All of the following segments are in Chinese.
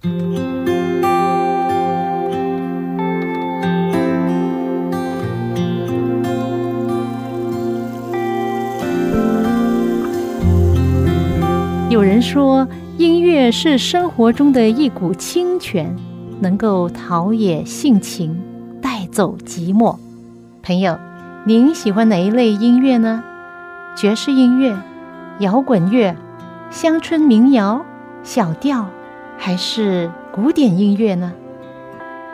有人说，音乐是生活中的一股清泉，能够陶冶性情，带走寂寞。朋友，您喜欢哪一类音乐呢？爵士音乐、摇滚乐、乡村民谣、小调，还是古典音乐呢？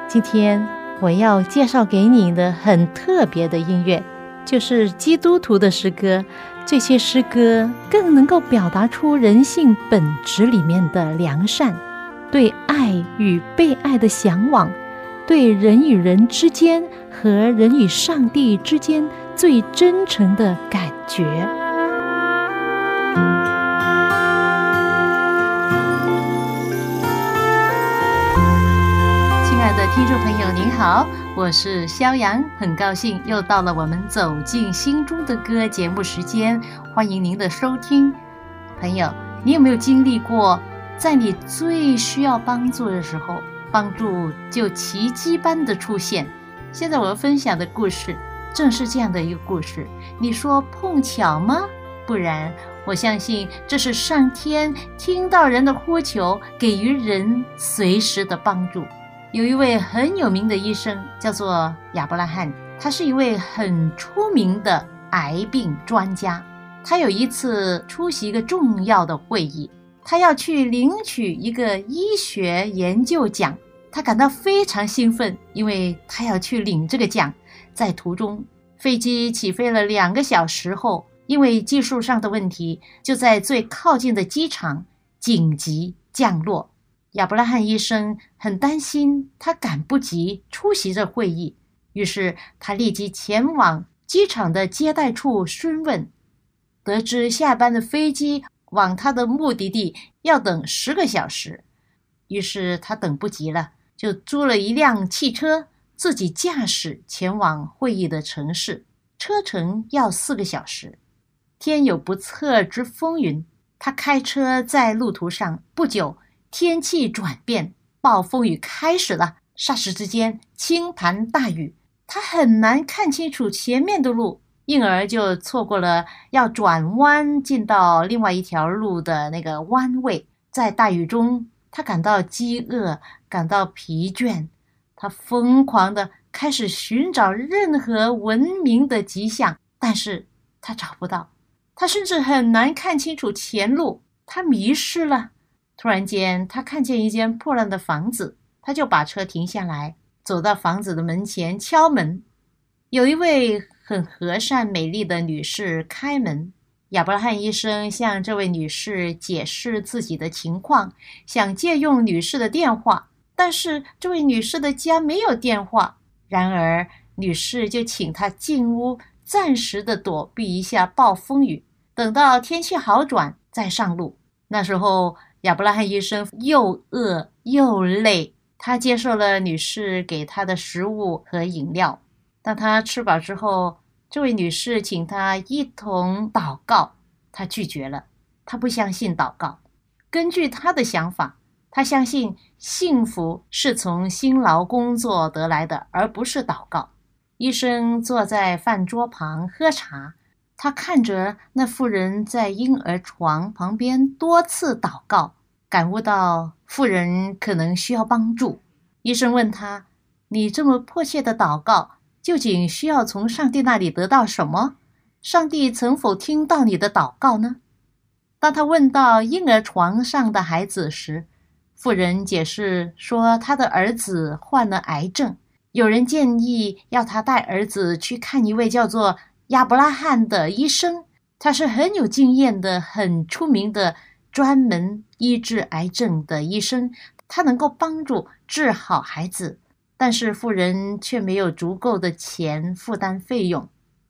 今天我要介绍给你的很特别的音乐，就是基督徒的诗歌。这些诗歌更能够表达出人性本质里面的良善，对爱与被爱的向往，对人与人之间和人与上帝之间最真诚的感觉。听众朋友您好，我是肖阳，很高兴又到了我们走进心中的歌节目时间，欢迎您的收听。朋友，你有没有经历过，在你最需要帮助的时候，帮助就奇迹般的出现？现在我要分享的故事正是这样的一个故事。你说碰巧吗？不然，我相信这是上天听到人的呼求，给予人随时的帮助。有一位很有名的医生，叫做亚伯拉罕，他是一位很出名的癌病专家。他有一次出席一个重要的会议，他要去领取一个医学研究奖，他感到非常兴奋，因为他要去领这个奖。在途中，飞机起飞了两个小时后，因为技术上的问题，就在最靠近的机场紧急降落。亚伯拉罕医生很担心，他赶不及出席这会议，于是他立即前往机场的接待处询问。得知下班的飞机往他的目的地要等十个小时，于是他等不及了，就租了一辆汽车，自己驾驶前往会议的城市。车程要四个小时，天有不测之风云，他开车在路途上不久。天气转变，暴风雨开始了。霎时之间，倾盆大雨，他很难看清楚前面的路，因而就错过了要转弯进到另外一条路的那个弯位。在大雨中，他感到饥饿，感到疲倦，他疯狂地开始寻找任何文明的迹象，但是他找不到。他甚至很难看清楚前路，他迷失了。突然间，他看见一间破烂的房子，他就把车停下来，走到房子的门前敲门。有一位很和善、美丽的女士开门。亚伯拉罕医生向这位女士解释自己的情况，想借用女士的电话，但是这位女士的家没有电话。然而，女士就请他进屋，暂时的躲避一下暴风雨，等到天气好转再上路。那时候。亚伯拉罕医生又饿又累，他接受了女士给他的食物和饮料。当他吃饱之后，这位女士请他一同祷告，他拒绝了。他不相信祷告。根据他的想法，他相信幸福是从辛劳工作得来的，而不是祷告。医生坐在饭桌旁喝茶。他看着那妇人在婴儿床旁边多次祷告，感悟到妇人可能需要帮助。医生问他：“你这么迫切的祷告，究竟需要从上帝那里得到什么？上帝曾否听到你的祷告呢？”当他问到婴儿床上的孩子时，妇人解释说：“他的儿子患了癌症，有人建议要他带儿子去看一位叫做……”亚伯拉罕的医生，他是很有经验的、很出名的、专门医治癌症的医生。他能够帮助治好孩子，但是富人却没有足够的钱负担费用。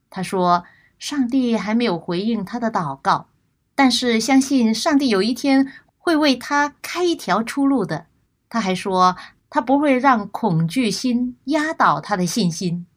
他说：“上帝还没有回应他的祷告，但是相信上帝有一天会为他开一条出路的。”他还说：“他不会让恐惧心压倒他的信心。”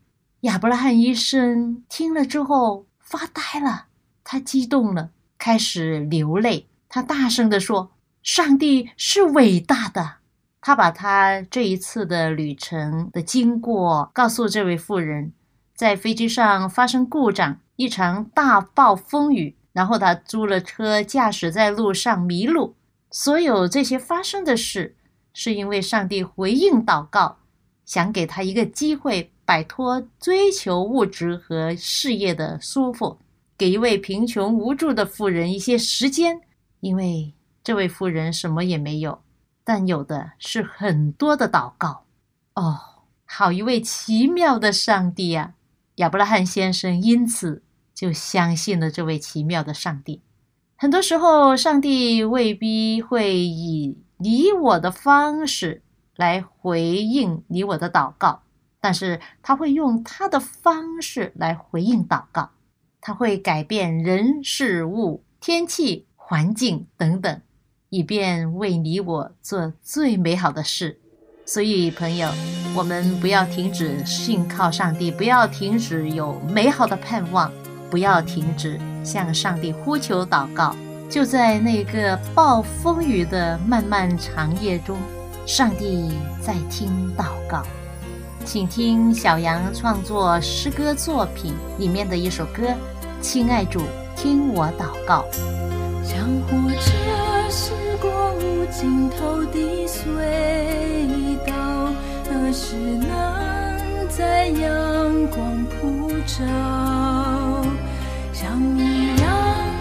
亚伯拉罕医生听了之后发呆了，他激动了，开始流泪。他大声地说：“上帝是伟大的，他把他这一次的旅程的经过告诉这位妇人，在飞机上发生故障，一场大暴风雨，然后他租了车，驾驶在路上迷路。所有这些发生的事，是因为上帝回应祷告，想给他一个机会摆脱追求物质和事业的束缚，给一位贫穷无助的妇人一些时间，因为这位妇人什么也没有。但有的是很多的祷告哦，好一位奇妙的上帝啊！亚伯拉罕先生因此就相信了这位奇妙的上帝。很多时候，上帝未必会以你我的方式来回应你我的祷告，但是他会用他的方式来回应祷告。他会改变人事物、天气、环境等等。以便为你我做最美好的事，所以朋友，我们不要停止信靠上帝，不要停止有美好的盼望，不要停止向上帝呼求祷告。就在那个暴风雨的漫漫长夜中，上帝在听祷告。请听小杨创作诗歌作品里面的一首歌：“亲爱主，听我祷告。”像火车。驶过无尽头的隧道，何时能在阳光普照？像一样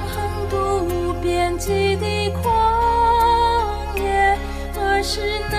横渡无边际的旷野，何时能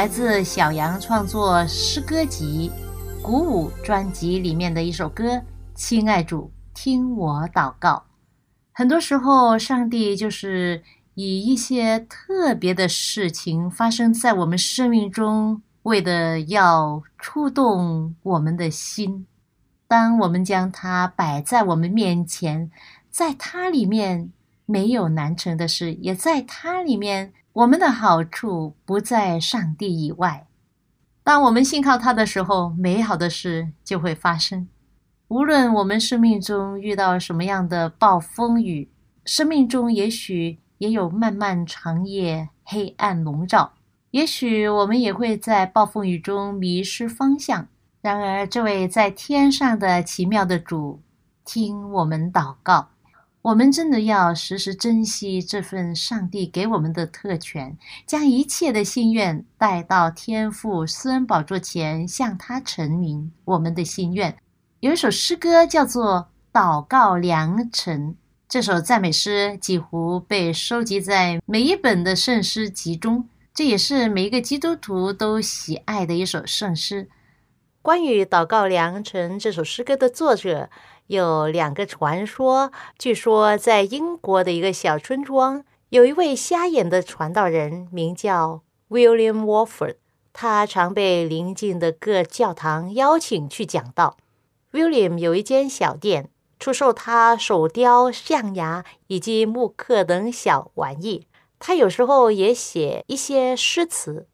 来自小杨创作诗歌集《鼓舞》专辑里面的一首歌《亲爱主，听我祷告》。很多时候，上帝就是以一些特别的事情发生在我们生命中，为的要触动我们的心。当我们将它摆在我们面前，在它里面没有难成的事，也在它里面。我们的好处不在上帝以外。当我们信靠他的时候，美好的事就会发生。无论我们生命中遇到什么样的暴风雨，生命中也许也有漫漫长夜，黑暗笼罩。也许我们也会在暴风雨中迷失方向。然而，这位在天上的奇妙的主，听我们祷告。我们真的要时时珍惜这份上帝给我们的特权，将一切的心愿带到天父私恩宝座前，向他陈明我们的心愿。有一首诗歌叫做《祷告良辰》，这首赞美诗几乎被收集在每一本的圣诗集中，这也是每一个基督徒都喜爱的一首圣诗。关于《祷告良辰》这首诗歌的作者。有两个传说，据说在英国的一个小村庄，有一位瞎眼的传道人，名叫 William Walford。他常被邻近的各教堂邀请去讲道。William 有一间小店，出售他手雕、象牙以及木刻等小玩意。他有时候也写一些诗词。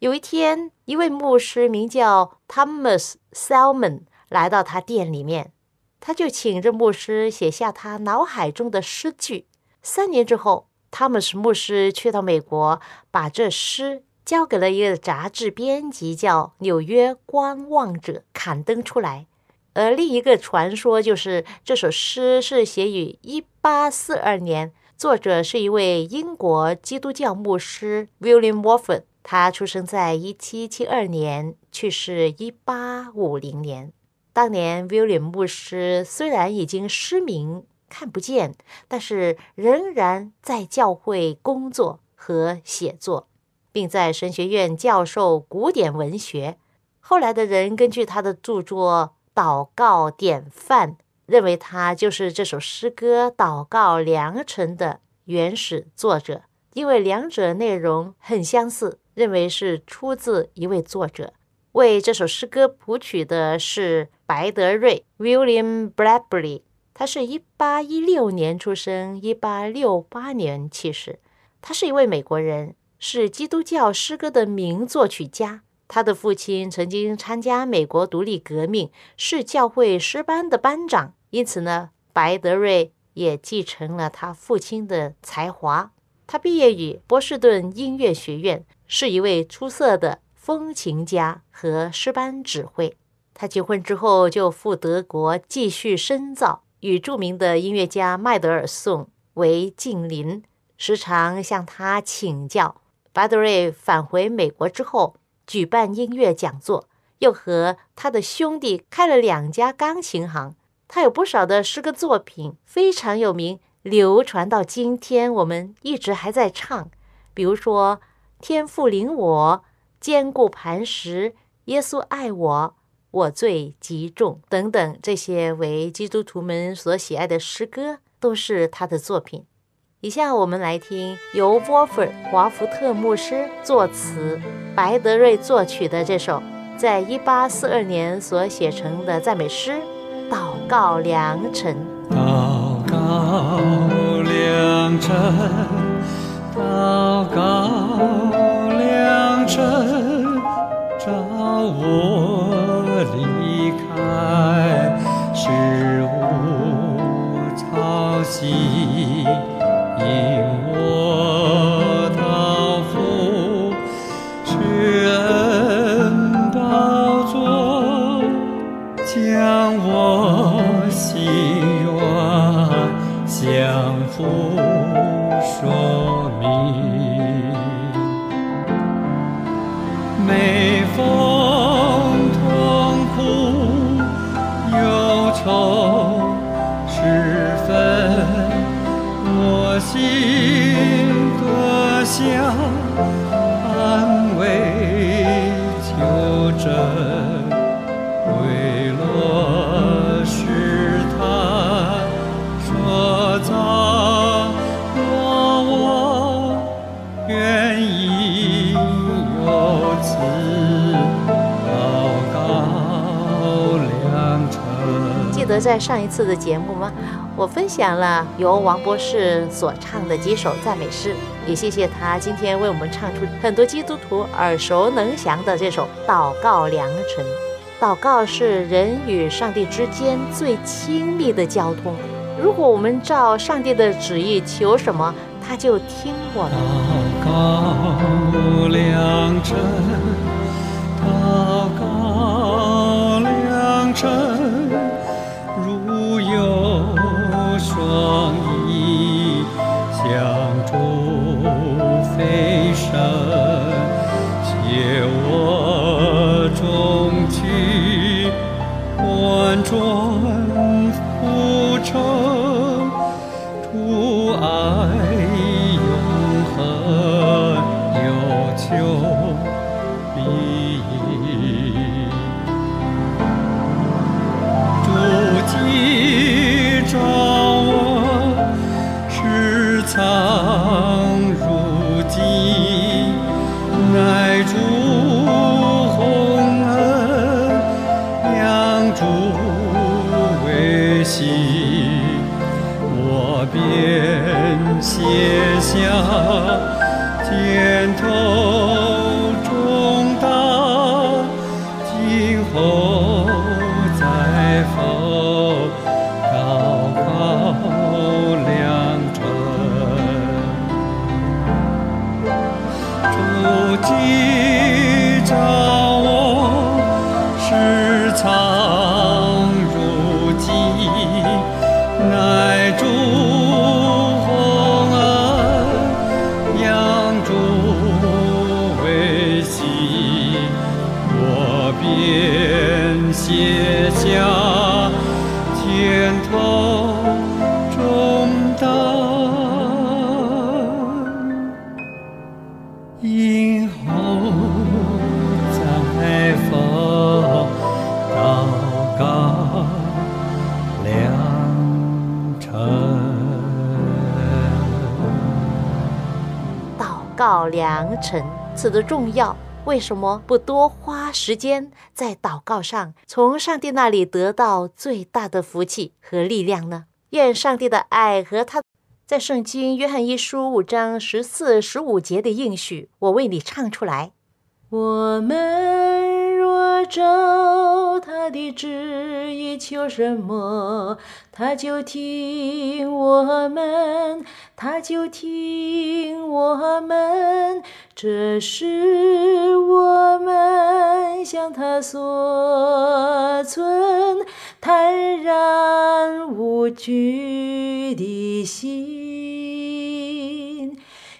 有一天，一位牧师名叫 Thomas Salmon 来到他店里面。他就请这牧师写下他脑海中的诗句。三年之后，汤姆斯牧师去到美国，把这诗交给了一个杂志编辑，叫《纽约观望者》刊登出来。而另一个传说就是，这首诗是写于1842年，作者是一位英国基督教牧师 William Walford。他出生在1772年，去世1850年。当年威廉牧师虽然已经失明，看不见，但是仍然在教会工作和写作，并在神学院教授古典文学。后来的人根据他的著作《祷告典范》，认为他就是这首诗歌《祷告良辰》的原始作者，因为两者内容很相似，认为是出自一位作者。为这首诗歌谱曲的是白德瑞 （William Bradbury），他是一八一六年出生，一八六八年去世。他是一位美国人，是基督教诗歌的名作曲家。他的父亲曾经参加美国独立革命，是教会诗班的班长，因此呢，白德瑞也继承了他父亲的才华。他毕业于波士顿音乐学院，是一位出色的。风琴家和诗班指挥。他结婚之后就赴德国继续深造，与著名的音乐家麦德尔颂为近邻，时常向他请教。巴德瑞返回美国之后，举办音乐讲座，又和他的兄弟开了两家钢琴行。他有不少的诗歌作品，非常有名，流传到今天，我们一直还在唱。比如说《天赋领我》。坚固磐石，耶稣爱我，我罪极重等等，这些为基督徒们所喜爱的诗歌，都是他的作品。以下我们来听由沃弗华福特牧师作词，白德瑞作曲的这首，在一八四二年所写成的赞美诗《祷告良辰》。祷告良辰，祷告。阵照我离开，是我操心。得在上一次的节目吗？我分享了由王博士所唱的几首赞美诗，也谢谢他今天为我们唱出很多基督徒耳熟能详的这首《祷告良辰》。祷告是人与上帝之间最亲密的交通。如果我们照上帝的旨意求什么，他就听我的。祷告良辰，祷告。良辰双翼相助飞升，借我中去万转良辰，此的重要。为什么不多花时间在祷告上，从上帝那里得到最大的福气和力量呢？愿上帝的爱和他在圣经约翰一书五章十四、十五节的应许，我为你唱出来。我们照他的旨意求什么，他就听我们，他就听我们。这是我们向他所存坦然无惧的心。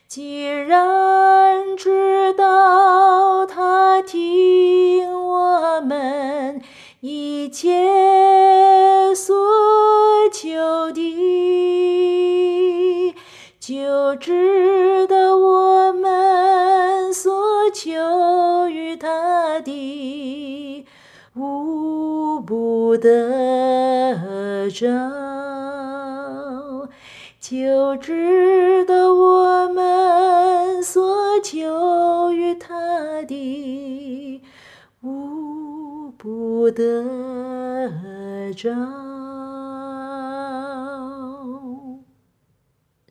既然知道他听我们一切所求的，就知道我们所求于他的无不得着。就知道我们所求于他的得着。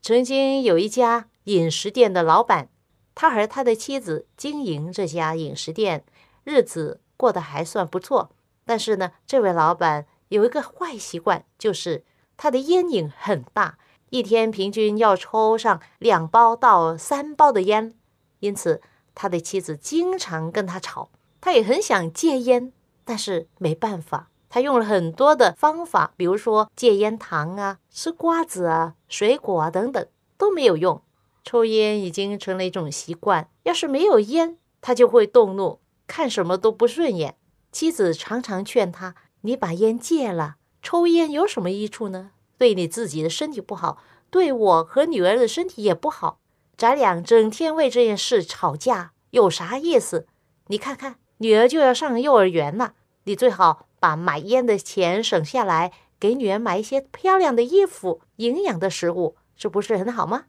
曾经有一家饮食店的老板，他和他的妻子经营这家饮食店，日子过得还算不错。但是呢，这位老板有一个坏习惯，就是他的烟瘾很大。一天平均要抽上两包到三包的烟，因此他的妻子经常跟他吵。他也很想戒烟，但是没办法。他用了很多的方法，比如说戒烟糖啊、吃瓜子啊、水果啊等等，都没有用。抽烟已经成了一种习惯，要是没有烟，他就会动怒，看什么都不顺眼。妻子常常劝他：“你把烟戒了，抽烟有什么益处呢？”对你自己的身体不好，对我和女儿的身体也不好。咱俩整天为这件事吵架，有啥意思？你看看，女儿就要上幼儿园了，你最好把买烟的钱省下来，给女儿买一些漂亮的衣服、营养的食物，这不是很好吗？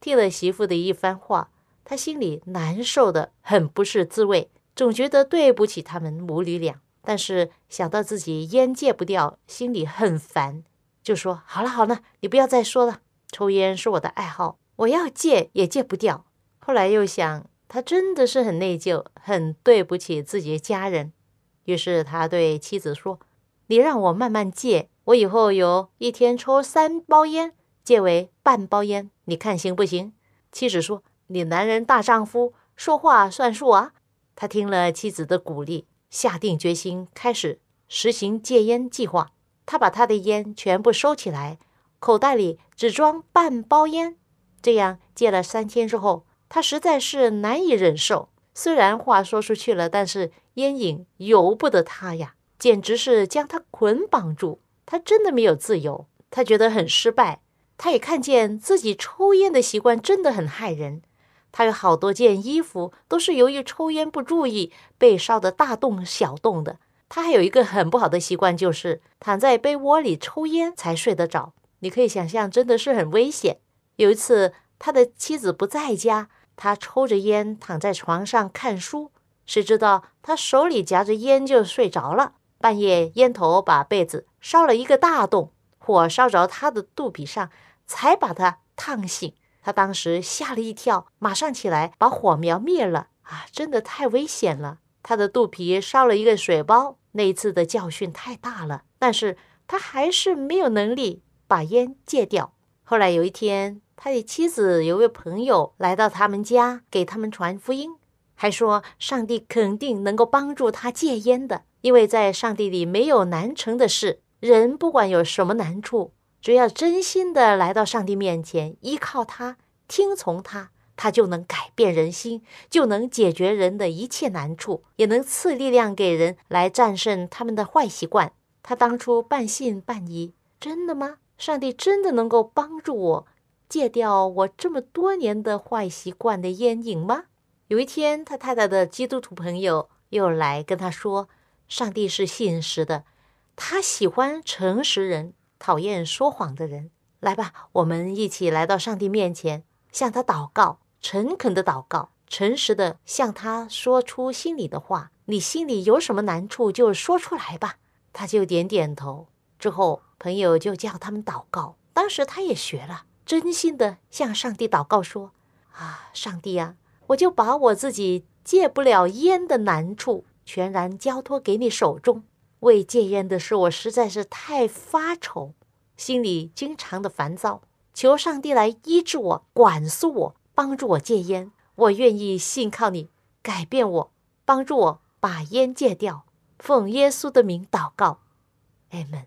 听了媳妇的一番话，他心里难受的很不是滋味，总觉得对不起他们母女俩。但是想到自己烟戒不掉，心里很烦。就说好了好了，你不要再说了。抽烟是我的爱好，我要戒也戒不掉。后来又想，他真的是很内疚，很对不起自己的家人。于是他对妻子说：“你让我慢慢戒，我以后有一天抽三包烟，戒为半包烟，你看行不行？”妻子说：“你男人大丈夫，说话算数啊。”他听了妻子的鼓励，下定决心开始实行戒烟计划。他把他的烟全部收起来，口袋里只装半包烟。这样戒了三天之后，他实在是难以忍受。虽然话说出去了，但是烟瘾由不得他呀，简直是将他捆绑住。他真的没有自由，他觉得很失败。他也看见自己抽烟的习惯真的很害人。他有好多件衣服都是由于抽烟不注意被烧得大洞小洞的。他还有一个很不好的习惯，就是躺在被窝里抽烟才睡得着。你可以想象，真的是很危险。有一次，他的妻子不在家，他抽着烟躺在床上看书，谁知道他手里夹着烟就睡着了。半夜，烟头把被子烧了一个大洞，火烧着他的肚皮上，才把他烫醒。他当时吓了一跳，马上起来把火苗灭了。啊，真的太危险了！他的肚皮烧了一个水包。那一次的教训太大了，但是他还是没有能力把烟戒掉。后来有一天，他的妻子有位朋友来到他们家，给他们传福音，还说上帝肯定能够帮助他戒烟的，因为在上帝里没有难成的事。人不管有什么难处，只要真心的来到上帝面前，依靠他，听从他。他就能改变人心，就能解决人的一切难处，也能赐力量给人来战胜他们的坏习惯。他当初半信半疑，真的吗？上帝真的能够帮助我戒掉我这么多年的坏习惯的烟瘾吗？有一天，他太太的基督徒朋友又来跟他说：“上帝是信实的，他喜欢诚实人，讨厌说谎的人。来吧，我们一起来到上帝面前，向他祷告。”诚恳的祷告，诚实的向他说出心里的话。你心里有什么难处，就说出来吧。他就点点头。之后，朋友就叫他们祷告。当时他也学了，真心的向上帝祷告说：“啊，上帝啊，我就把我自己戒不了烟的难处全然交托给你手中。为戒烟的事，我实在是太发愁，心里经常的烦躁。求上帝来医治我，管束我。”帮助我戒烟，我愿意信靠你改变我，帮助我把烟戒掉。奉耶稣的名祷告，阿门。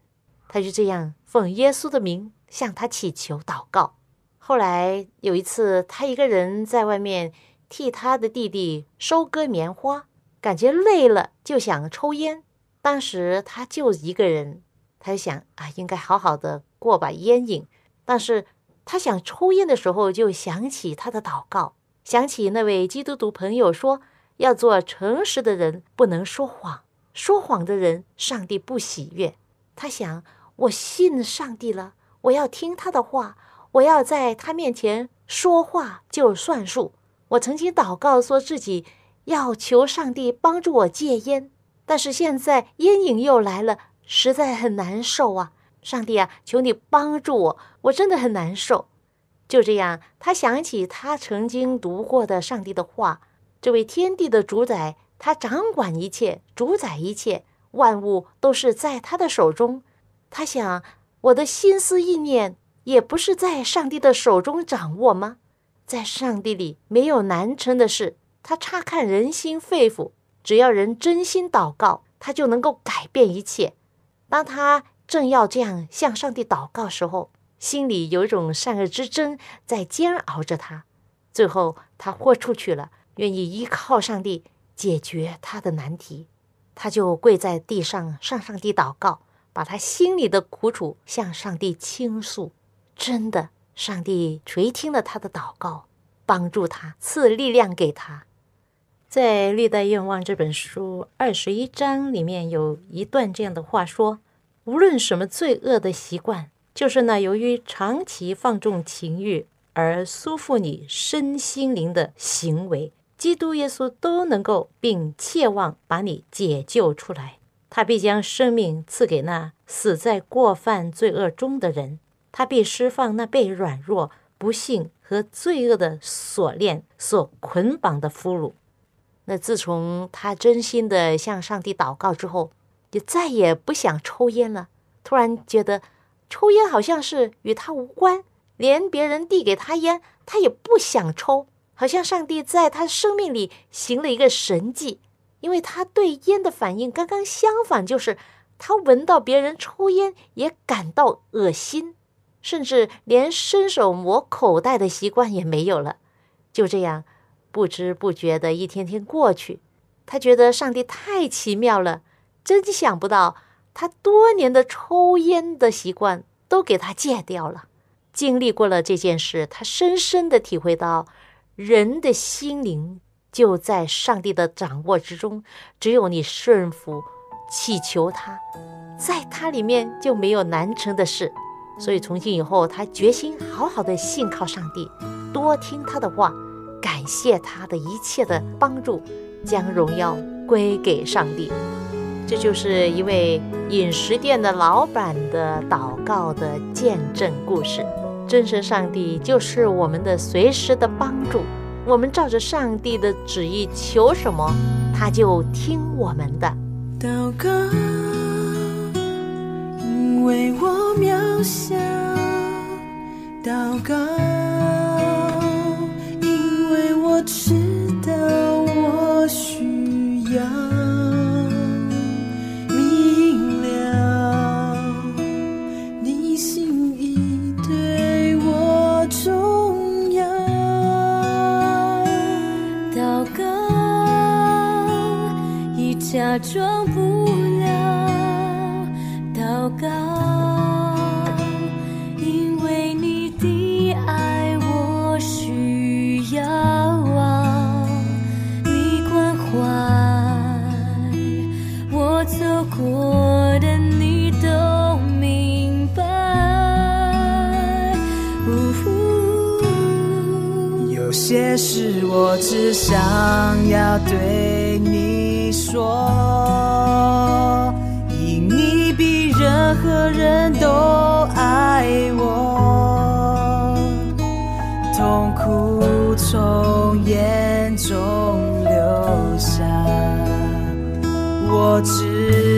他就这样奉耶稣的名向他祈求祷告。后来有一次，他一个人在外面替他的弟弟收割棉花，感觉累了，就想抽烟。当时他就一个人，他就想啊，应该好好的过把烟瘾，但是。他想抽烟的时候，就想起他的祷告，想起那位基督徒朋友说：“要做诚实的人，不能说谎。说谎的人，上帝不喜悦。”他想：“我信上帝了，我要听他的话，我要在他面前说话就算数。”我曾经祷告说自己要求上帝帮助我戒烟，但是现在烟瘾又来了，实在很难受啊。上帝啊，求你帮助我，我真的很难受。就这样，他想起他曾经读过的上帝的话：这位天地的主宰，他掌管一切，主宰一切，万物都是在他的手中。他想，我的心思意念也不是在上帝的手中掌握吗？在上帝里没有难成的事。他察看人心肺腑，只要人真心祷告，他就能够改变一切。当他。正要这样向上帝祷告时候，心里有一种善恶之争在煎熬着他。最后，他豁出去了，愿意依靠上帝解决他的难题。他就跪在地上向上帝祷告，把他心里的苦楚向上帝倾诉。真的，上帝垂听了他的祷告，帮助他，赐力量给他。在《历代愿望》这本书二十一章里面有一段这样的话说。无论什么罪恶的习惯，就是那由于长期放纵情欲而束缚你身心灵的行为，基督耶稣都能够并切望把你解救出来。他必将生命赐给那死在过犯罪恶中的人，他必释放那被软弱、不幸和罪恶的锁链所捆绑的俘虏。那自从他真心的向上帝祷告之后。就再也不想抽烟了。突然觉得，抽烟好像是与他无关，连别人递给他烟，他也不想抽。好像上帝在他生命里行了一个神迹，因为他对烟的反应刚刚相反，就是他闻到别人抽烟也感到恶心，甚至连伸手摸口袋的习惯也没有了。就这样，不知不觉的一天天过去，他觉得上帝太奇妙了，真想不到他多年的抽烟的习惯都给他戒掉了。经历过了这件事，他深深的体会到，人的心灵就在上帝的掌握之中，只有你顺服、祈求他，在他里面就没有难成的事。所以从今以后，他决心好好的信靠上帝，多听他的话，感谢他的一切的帮助，将荣耀归给上帝。这就是一位饮食店的老板的祷告的见证故事。真神上帝就是我们的随时的帮助，我们照着上帝的旨意求什么，他就听我们的祷告。为我渺小，祷告，因为我知道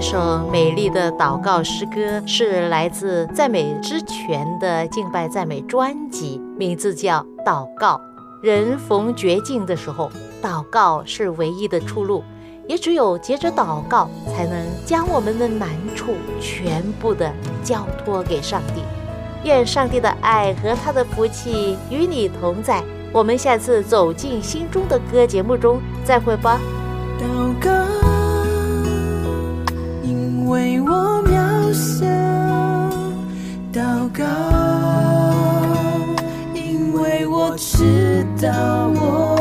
这首美丽的祷告诗歌是来自赞美之泉的敬拜赞美专辑，名字叫《祷告》。人逢绝境的时候，祷告是唯一的出路，也只有接着祷告，才能将我们的难处全部的交托给上帝。愿上帝的爱和他的福气与你同在。我们下次走进心中的歌节目中再会吧。为我渺小；祷告，因为我知道我